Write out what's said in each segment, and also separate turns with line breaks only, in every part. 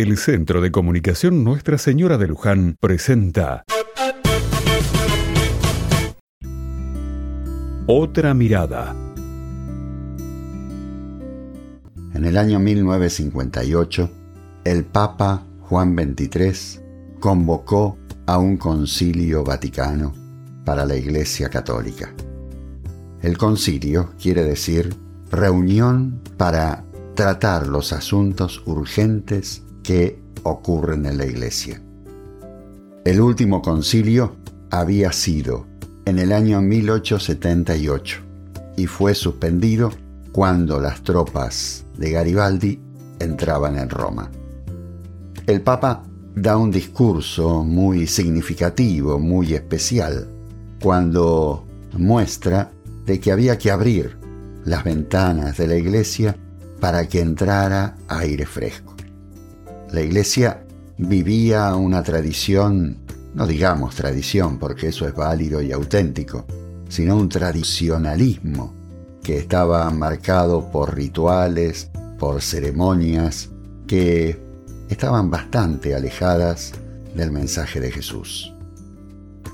El Centro de Comunicación Nuestra Señora de Luján presenta Otra mirada.
En el año 1958, el Papa Juan XXIII convocó a un concilio vaticano para la Iglesia Católica. El concilio quiere decir reunión para tratar los asuntos urgentes que ocurren en la Iglesia. El último concilio había sido en el año 1878 y fue suspendido cuando las tropas de Garibaldi entraban en Roma. El Papa da un discurso muy significativo, muy especial, cuando muestra de que había que abrir las ventanas de la iglesia para que entrara aire fresco. La iglesia vivía una tradición, no digamos tradición porque eso es válido y auténtico, sino un tradicionalismo que estaba marcado por rituales, por ceremonias que estaban bastante alejadas del mensaje de Jesús.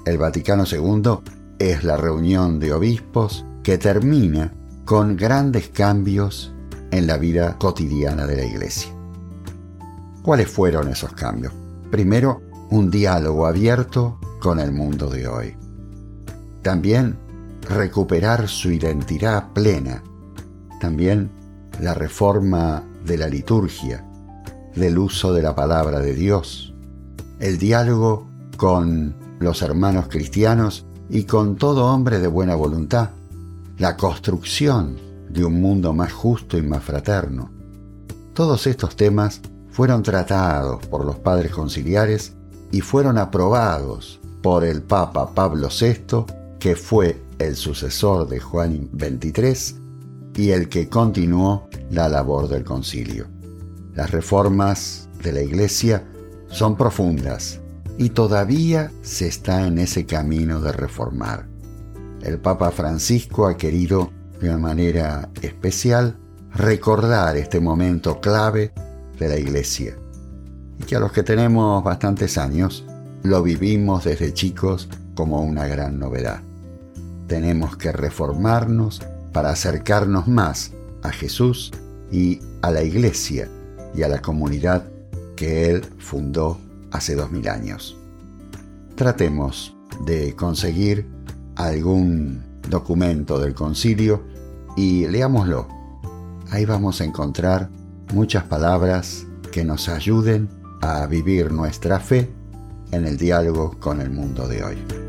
El Vaticano II es la reunión de obispos que termina con grandes cambios en la vida cotidiana de la Iglesia. ¿Cuáles fueron esos cambios? Primero, un diálogo abierto con el mundo de hoy. También recuperar su identidad plena. También la reforma de la liturgia, del uso de la palabra de Dios. El diálogo con los hermanos cristianos y con todo hombre de buena voluntad la construcción de un mundo más justo y más fraterno. Todos estos temas fueron tratados por los padres conciliares y fueron aprobados por el Papa Pablo VI, que fue el sucesor de Juan XXIII y el que continuó la labor del concilio. Las reformas de la Iglesia son profundas y todavía se está en ese camino de reformar el Papa Francisco ha querido de una manera especial recordar este momento clave de la Iglesia y que a los que tenemos bastantes años lo vivimos desde chicos como una gran novedad. Tenemos que reformarnos para acercarnos más a Jesús y a la Iglesia y a la comunidad que Él fundó hace dos mil años. Tratemos de conseguir algún documento del concilio y leámoslo. Ahí vamos a encontrar muchas palabras que nos ayuden a vivir nuestra fe en el diálogo con el mundo de hoy.